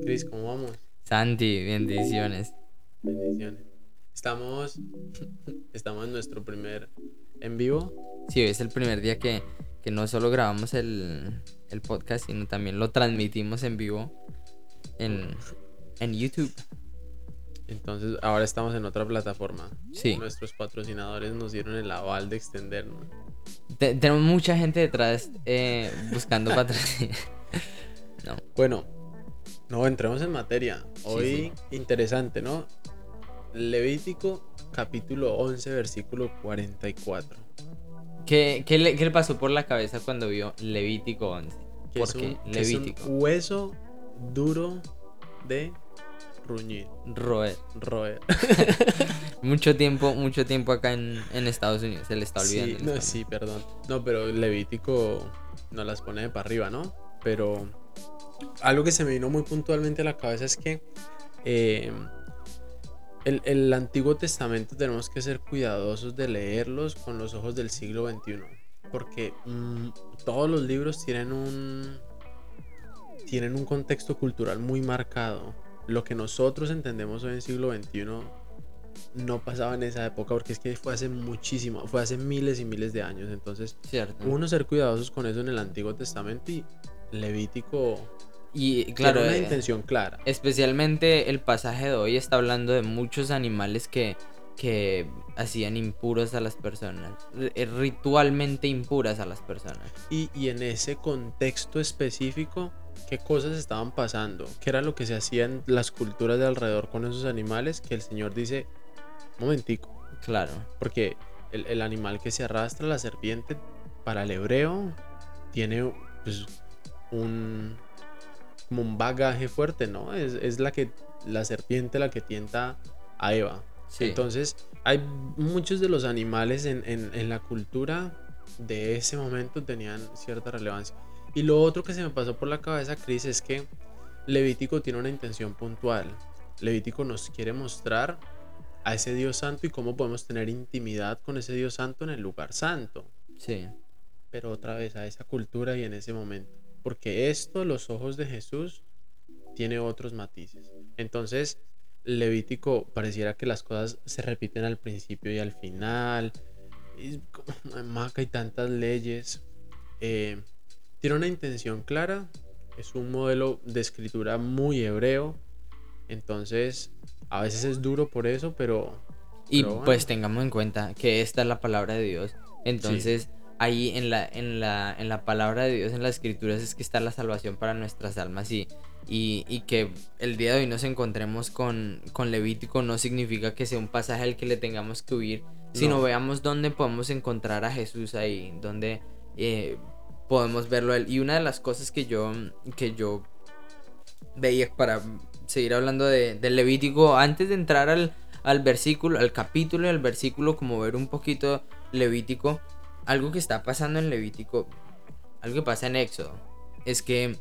Cris, ¿cómo vamos? Santi, bendiciones. Bendiciones. Estamos, estamos en nuestro primer en vivo. Sí, hoy es el primer día que, que no solo grabamos el, el podcast, sino también lo transmitimos en vivo en, en YouTube. Entonces, ahora estamos en otra plataforma. Sí. Nuestros patrocinadores nos dieron el aval de extendernos. Te- tenemos mucha gente detrás eh, buscando patrocinio. no. Bueno, no, entremos en materia. Hoy, interesante, ¿no? Levítico, capítulo 11, versículo 44. ¿Qué, qué le, qué le pasó por la cabeza cuando vio Levítico 11? Que ¿Por es qué? un, que es un Levítico. hueso duro de ruñir, Roer. roer. Mucho tiempo, mucho tiempo acá en, en Estados Unidos. Se le está olvidando. Sí, no, sí, perdón. No, pero Levítico nos las pone de para arriba, ¿no? Pero algo que se me vino muy puntualmente a la cabeza es que eh, el, el Antiguo Testamento tenemos que ser cuidadosos de leerlos con los ojos del siglo XXI. Porque mm, todos los libros tienen un, tienen un contexto cultural muy marcado. Lo que nosotros entendemos hoy en siglo XXI no pasaba en esa época porque es que fue hace muchísimo, fue hace miles y miles de años. Entonces, Cierto. uno ser cuidadosos con eso en el Antiguo Testamento y Levítico y claro, una eh, intención clara. especialmente el pasaje de hoy está hablando de muchos animales que, que hacían impuros a las personas. eh, Ritualmente impuras a las personas. Y, y en ese contexto específico, ¿qué cosas estaban pasando? ¿Qué era lo que se hacía en las culturas de alrededor con esos animales? Que el Señor dice, momentico, Claro. porque el, el animal que se arrastra, la serpiente, para el hebreo, tiene pues, un, como un bagaje fuerte, ¿no? Es, es la que la serpiente la que tienta a Eva. Sí. Entonces, hay muchos de los animales en, en- en la cultura de ese momento tenían cierta relevancia. Y lo otro que se me pasó por la cabeza, Chris, es que Levítico tiene una intención puntual. Levítico nos quiere mostrar a ese Dios santo y cómo podemos tener intimidad con ese Dios santo en el lugar santo. sí. Pero otra vez a esa cultura y en ese momento. Porque esto, los ojos de Jesús, tiene otros matices. Entonces, Levítico pareciera que las cosas se repiten al principio y al final. Y Maca hay tantas leyes. Eh, tiene una intención clara. Es un modelo de escritura muy hebreo. Entonces, a veces es duro por eso, pero Y Pero bueno. pues tengamos en cuenta que esta es la palabra de Dios. Entonces, ahí en la, en, la, en la palabra de Dios, en las escrituras, es que está la salvación para nuestras almas. Y, y, y que el día de hoy nos encontremos con, con Levítico no significa que sea un pasaje al que le tengamos que huir, sino No. veamos dónde podemos encontrar a Jesús ahí, dónde eh, podemos verlo él. Y una de las cosas que yo, que yo veía para seguir hablando de, Levítico, antes de entrar al, al versículo, al capítulo y al versículo, como ver un poquito Levítico, algo que está pasando en Levítico, algo que pasa en Éxodo, es que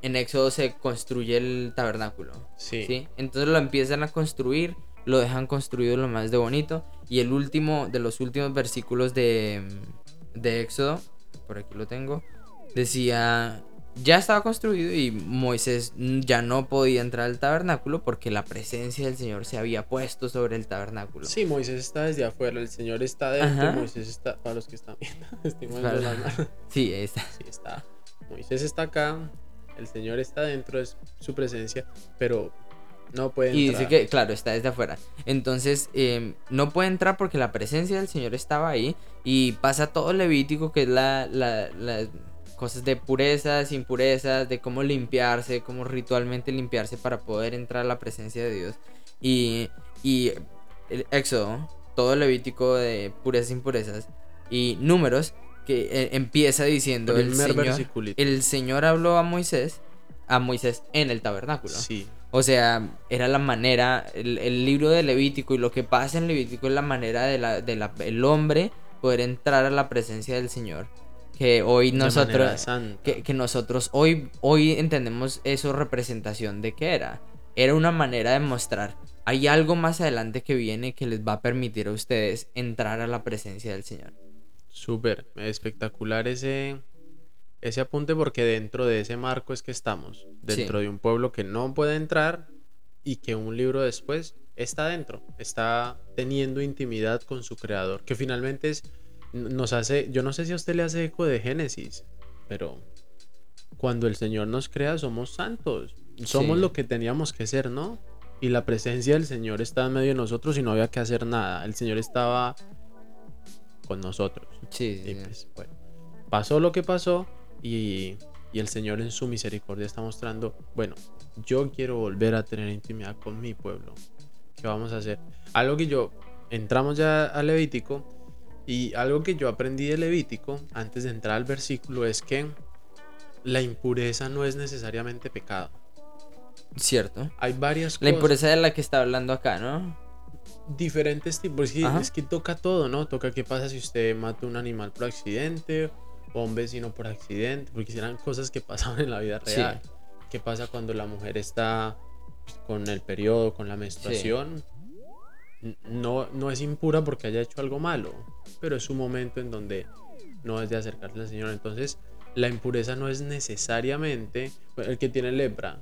en Éxodo se construye el tabernáculo. sí. ¿sí? Entonces lo empiezan a construir, lo dejan construido lo más de bonito. Y el último, de los últimos versículos de, de Éxodo, por aquí lo tengo, decía, ya estaba construido y Moisés ya no podía entrar al tabernáculo porque la presencia del Señor se había puesto sobre el tabernáculo. Sí, Moisés está desde afuera, el Señor está dentro, Ajá. Moisés está, para los que están viendo, estoy Para-. Sí, está. Sí, está. Moisés está acá, el Señor está dentro, es su presencia, pero no puede Y entrar. dice que, claro, está desde afuera. Entonces, eh, no puede entrar porque la presencia del Señor estaba ahí. Y pasa todo Levítico, que es la, la- las cosas de purezas, impurezas, de cómo limpiarse, cómo ritualmente limpiarse para poder entrar a la presencia de Dios. Y, y el Éxodo, todo Levítico de purezas, impurezas y números, que eh, empieza diciendo el Primer Señor, el Señor habló a Moisés, a Moisés en el tabernáculo. Sí, O sea, era la manera, el, el libro de Levítico y lo que pasa en Levítico es la manera de la, de la- el hombre poder entrar a la presencia del Señor. Que hoy nosotros, que, que nosotros hoy, hoy entendemos eso representación de qué era. Era una manera de mostrar, hay algo más adelante que viene que les va a permitir a ustedes entrar a la presencia del Señor. Súper, espectacular ese, ese apunte porque dentro de ese marco es que estamos, dentro de un pueblo que no puede entrar y que un libro después está dentro, está teniendo intimidad con su creador, que finalmente es, nos hace, yo no sé si a usted le hace eco de Génesis, pero cuando el Señor nos crea somos santos, somos lo que teníamos que ser, ¿no? Y la presencia del Señor está en medio de nosotros y no había que hacer nada, el Señor estaba con nosotros. Sí, sí. Pues, bueno, pasó lo que pasó y, y el Señor en su misericordia está mostrando, bueno, yo quiero volver a tener intimidad con mi pueblo. ¿Qué vamos a hacer? Algo que yo, entramos ya a Levítico y algo que yo aprendí de Levítico antes de entrar al versículo es que la impureza no es necesariamente pecado. Cierto. Hay varias cosas. La impureza de la que está hablando acá, ¿no? Diferentes tipos. Es que, es que toca todo, ¿no? Toca qué pasa si usted mata un animal por accidente o un vecino por accidente, porque eran cosas que pasaban en la vida real. ¿Qué pasa cuando la mujer está con el periodo, con la menstruación? No, no es impura porque haya hecho algo malo, pero es un momento en donde no es de acercarse al Señor. Entonces, la impureza no es necesariamente el que tiene lepra.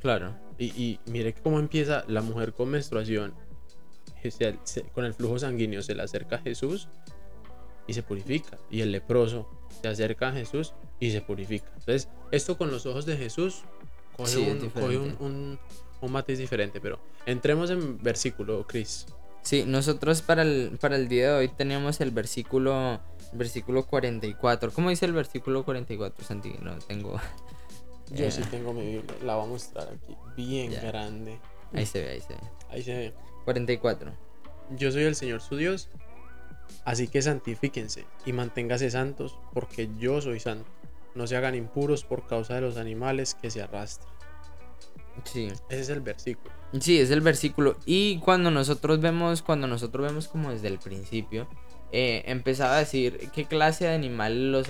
Claro. Y, y mire cómo empieza la mujer con menstruación, con el flujo sanguíneo, se le acerca a Jesús y se purifica. Y el leproso se acerca a Jesús y se purifica. Entonces, esto con los ojos de Jesús coge, un, un, matiz diferente. Pero entremos en versículo, Chris. Sí, nosotros para el, para el día de hoy tenemos el versículo, versículo 44. ¿Cómo dice el versículo 44, Santi? No tengo. Yo sí tengo mi Biblia, la voy a mostrar aquí, bien grande. Ahí se ve, ahí se ve. Ahí se ve. 44. Yo soy el Señor su Dios, así que santifíquense y manténgase santos, porque yo soy santo no se hagan impuros por causa de los animales que se arrastran. Sí. Ese es el versículo. Sí, es el versículo. Y cuando nosotros vemos, cuando nosotros vemos como desde el principio, eh, empezaba a decir qué clase de animales los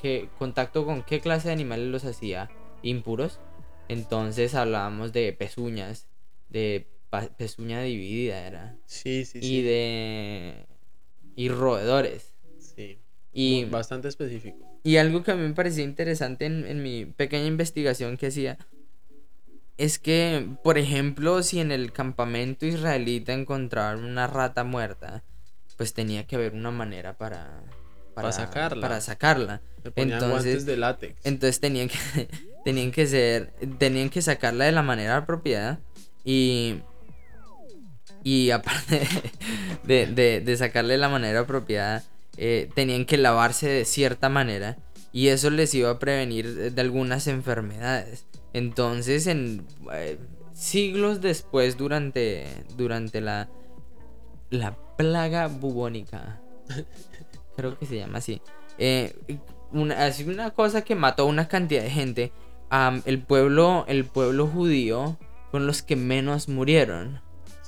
qué contacto con qué clase de animales los hacía impuros. Entonces hablábamos de pezuñas, de pezuña dividida era. Sí, sí, sí. Y de y roedores. Sí. Y bastante específico. Y algo que a mí me parecía interesante en, mi pequeña investigación que hacía es que, por ejemplo, si en el campamento israelita encontraban una rata muerta, pues tenía que haber una manera para, para, sacarla. Para sacarla. entonces, guantes de látex. Entonces tenían que, tenían que ser, tenían que sacarla de la manera apropiada y y aparte de, de, de sacarle la manera apropiada, eh, tenían que lavarse de cierta manera y eso les iba a prevenir de algunas enfermedades. Entonces, en eh, siglos después, durante, durante la, la plaga bubónica, creo que se llama así, eh, una, una cosa que mató a una cantidad de gente, el, pueblo, el pueblo judío con los que menos murieron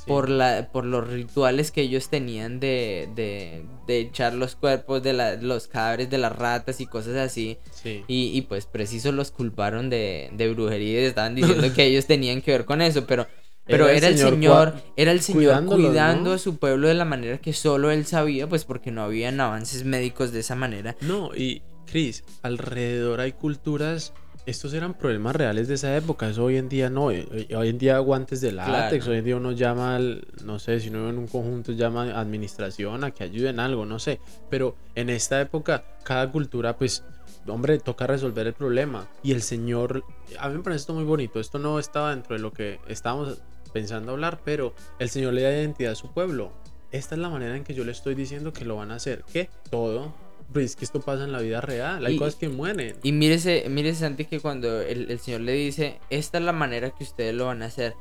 por, la, por los rituales que ellos tenían de, de, de echar los cuerpos de los cadáveres de las ratas y cosas así. Y, y, pues preciso los culparon de, de brujería y estaban diciendo que ellos tenían que ver con eso, pero... Pero era, el Señor, era el Señor cuidando a su pueblo de la manera que solo él sabía, pues porque no habían avances médicos de esa manera. No, y Chris, alrededor hay culturas estos eran problemas reales de esa época, eso hoy en día no, eh, eh, hoy en día guantes de látex, hoy en día uno llama, al, no sé, si uno en un conjunto llama a administración a que ayuden algo, no sé, pero en esta época cada cultura pues, hombre, toca resolver el problema y el Señor, a mí me parece esto muy bonito, esto no estaba dentro de lo que estábamos pensando hablar, pero el Señor le da identidad a su pueblo, esta es la manera en que yo le estoy diciendo que lo van a hacer, que todo pues que esto pasa en la vida real, hay cosas que mueren. Y mírese, mírese Santi que cuando el, Señor le dice, esta es la manera que ustedes lo van a hacer,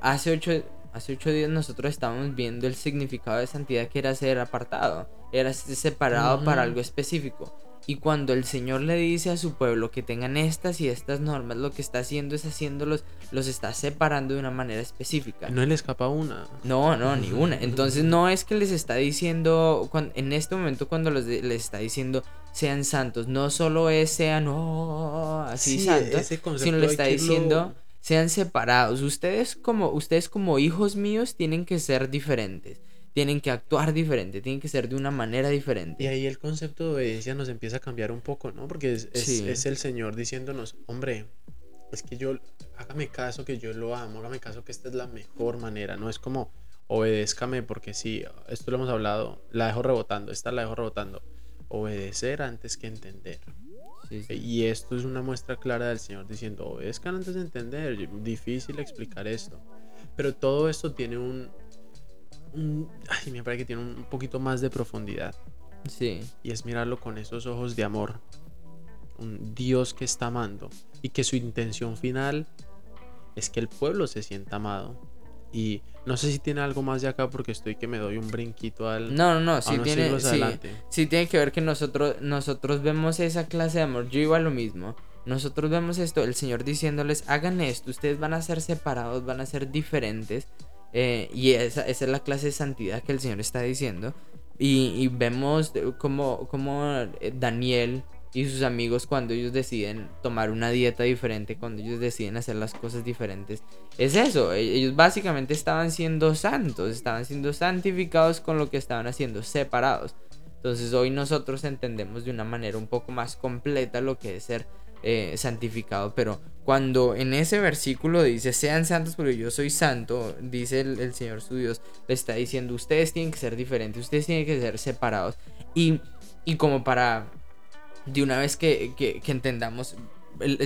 hace ocho, hace ocho días nosotros estábamos viendo el significado de santidad que era ser apartado, era separado para algo específico. Y cuando el Señor le dice a su pueblo que tengan estas y estas normas, lo que está haciendo es haciéndolos, los está separando de una manera específica. No le escapa una. No, no, ni una. Entonces no es que les está diciendo, en este momento cuando les, está diciendo sean santos, no solo es sean oh, así santos, sino le está diciendo sean separados. Ustedes como, ustedes como hijos míos tienen que ser diferentes tienen que actuar diferente, tienen que ser de una manera diferente. Y ahí el concepto de obediencia nos empieza a cambiar un poco, ¿no? Porque es, es el Señor diciéndonos, hombre, es que yo, hágame caso que yo lo amo, hágame caso que esta es la mejor manera, no es como obedézcame porque sí, esto lo hemos hablado, la dejo rebotando, esta la dejo rebotando, obedecer antes que entender. Y esto es una muestra clara del Señor diciendo, obedezcan antes de entender, difícil explicar esto, pero todo esto tiene un, un ay, me parece que tiene un poquito más de profundidad. Sí. Y es mirarlo con esos ojos de amor, un Dios que está amando y que su intención final es que el pueblo se sienta amado. Y no sé si tiene algo más de acá porque estoy que me doy un brinquito al. No, no, no, sí tiene, sí, sí, tiene que ver que nosotros, nosotros vemos esa clase de amor. Yo iba a lo mismo. Nosotros vemos esto, el Señor diciéndoles, hagan esto, ustedes van a ser separados, van a ser diferentes. Eh, y esa, esa, es la clase de santidad que el Señor está diciendo. Y, y vemos como, como eh, Daniel y sus amigos cuando ellos deciden tomar una dieta diferente, cuando ellos deciden hacer las cosas diferentes. Es eso, e-, ellos básicamente estaban siendo santos, estaban siendo santificados con lo que estaban haciendo, separados. Entonces hoy nosotros entendemos de una manera un poco más completa lo que es ser eh, santificado, pero cuando en ese versículo dice, sean santos porque yo soy santo, dice el, Señor su Dios, le está diciendo, ustedes tienen que ser diferentes, ustedes tienen que ser separados. Y, y como para de una vez que, que, entendamos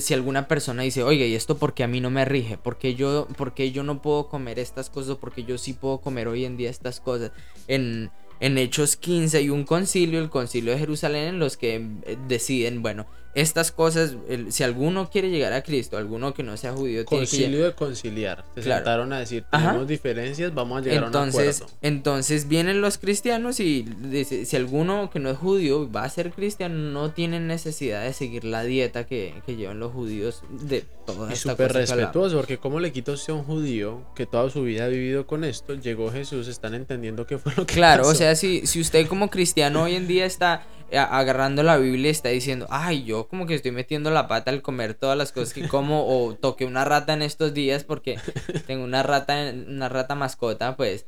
si alguna persona dice, oiga, ¿y esto porque a mí no me rige? ¿Por yo, porque yo no puedo comer estas cosas? porque yo sí puedo comer hoy en día estas cosas? En, en Hechos 15 hay un concilio, el concilio de Jerusalén, en los que eh, deciden, bueno, estas cosas, si alguno quiere llegar a Cristo, alguno que no sea judío, concilio tiene de conciliar. Se sentaron a decir, tenemos diferencias, vamos a llegar entonces, a un acuerdo. Entonces vienen los cristianos y dice, si alguno que no es judío va a ser cristiano, no tienen necesidad de seguir la dieta que, que llevan los judíos de toda y súper respetuoso, porque como le quito a un judío que toda su vida ha vivido con esto, llegó Jesús, están entendiendo qué fue lo que Claro, o sea, si, si usted como cristiano hoy en día está eh, agarrando la Biblia y está diciendo, ay, yo como que estoy metiendo la pata al comer todas las cosas que como o toqué una rata en estos días porque tengo una rata, una rata mascota, pues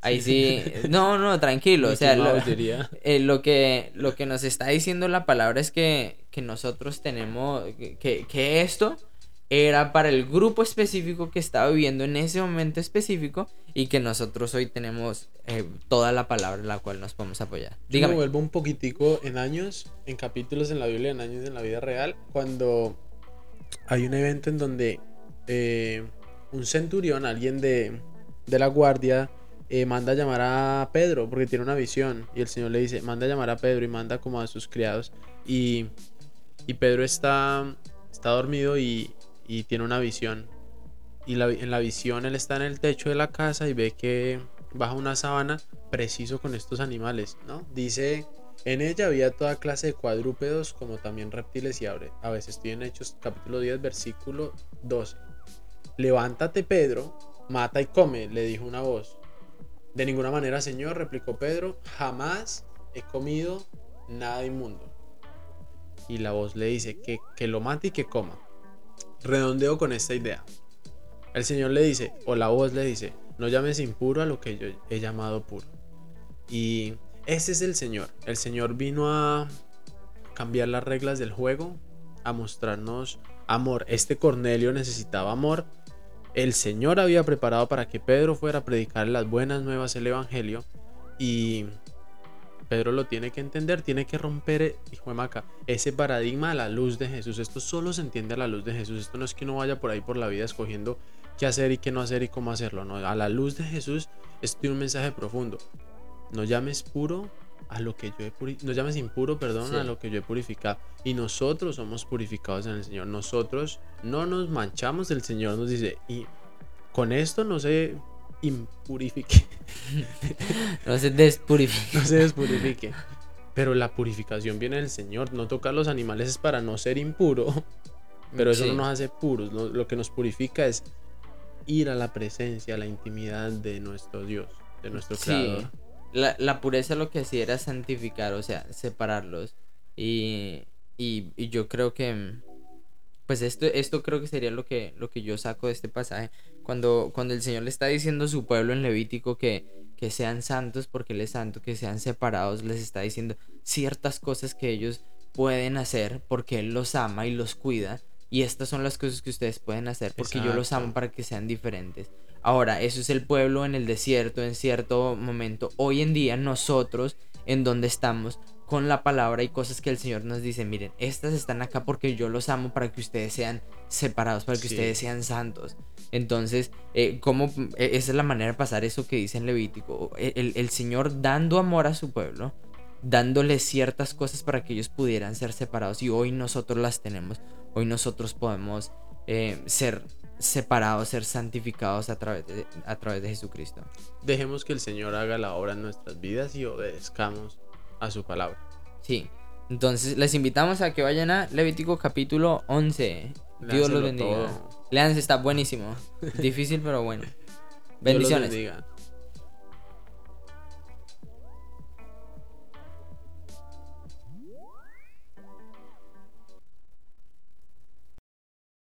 ahí sí, no, no, tranquilo, o sea, eh, lo, que, lo que nos está diciendo la palabra es que, que nosotros tenemos, que, que esto era para el grupo específico que estaba viviendo en ese momento específico y que nosotros hoy tenemos eh, toda la palabra en la cual nos podemos apoyar. Dígame. Yo me vuelvo un poquitico en años, en capítulos en la Biblia, en años en la vida real, cuando hay un evento en donde eh, un centurión, alguien de, de la guardia, eh, manda a llamar a Pedro porque tiene una visión y el Señor le dice, manda a llamar a Pedro y manda como a sus criados y, y Pedro está, está dormido y, y tiene una visión. Y en la visión él está en el techo de la casa y ve que baja una sábana preciso con estos animales, ¿no? Dice, en ella había toda clase de cuadrúpedos como también reptiles y aves. A veces estoy en Hechos capítulo 10 versículo 12. Levántate Pedro, mata y come, le dijo una voz. De ninguna manera, Señor, replicó Pedro, jamás he comido nada inmundo. Y la voz le dice que, que lo mate y que coma redondeo con esta idea. El Señor le dice, o la voz le dice, no llames impuro a lo que yo he llamado puro. Y ese es el Señor. El Señor vino a cambiar las reglas del juego, a mostrarnos amor. Este Cornelio necesitaba amor. El Señor había preparado para que Pedro fuera a predicar las buenas nuevas, el Evangelio. Y Pedro lo tiene que entender, tiene que romper, eh, hijo de Maca, ese paradigma a la luz de Jesús. Esto solo se entiende a la luz de Jesús. Esto no es que uno vaya por ahí por la vida escogiendo qué hacer y qué no hacer y cómo hacerlo. No, a la luz de Jesús esto tiene un mensaje profundo. No llames puro a lo que yo he no llames impuro, perdón, a lo que yo he purificado. Y nosotros somos purificados en el Señor. Nosotros no nos manchamos del Señor, nos dice, y con esto no se impurifique. no se despurifique. No se despurifique. Pero la purificación viene del Señor. No tocar los animales es para no ser impuro. Pero eso no nos hace puros. Lo que nos purifica es ir a la presencia, a la intimidad de nuestro Dios, de nuestro Creador. La, la, pureza lo que hacía era santificar, o sea, separarlos. Y, y, y yo creo que pues esto, esto creo que sería lo que, lo que yo saco de este pasaje. Cuando, cuando el Señor le está diciendo a su pueblo en Levítico que, que sean santos porque Él es santo, que sean separados, les está diciendo ciertas cosas que ellos pueden hacer porque Él los ama y los cuida. Y estas son las cosas que ustedes pueden hacer porque yo los amo para que sean diferentes. Ahora, eso es el pueblo en el desierto en cierto momento. Hoy en día nosotros, en donde estamos, con la palabra y cosas que el Señor nos dice, miren, estas están acá porque yo los amo para que ustedes sean separados, para que ustedes sean santos. Entonces, eh, ¿cómo, e, esa es la manera de pasar eso que dice en Levítico, e, el, el Señor dando amor a su pueblo, dándoles ciertas cosas para que ellos pudieran ser separados y hoy nosotros las tenemos, hoy nosotros podemos eh, ser separados, ser santificados a través, de, a través de Jesucristo. Dejemos que el Señor haga la obra en nuestras vidas y obedezcamos a su palabra. Sí. Entonces les invitamos a que vayan a Levítico capítulo 11. Dios los bendiga. Leanse, está buenísimo. Difícil pero bueno. Bendiciones.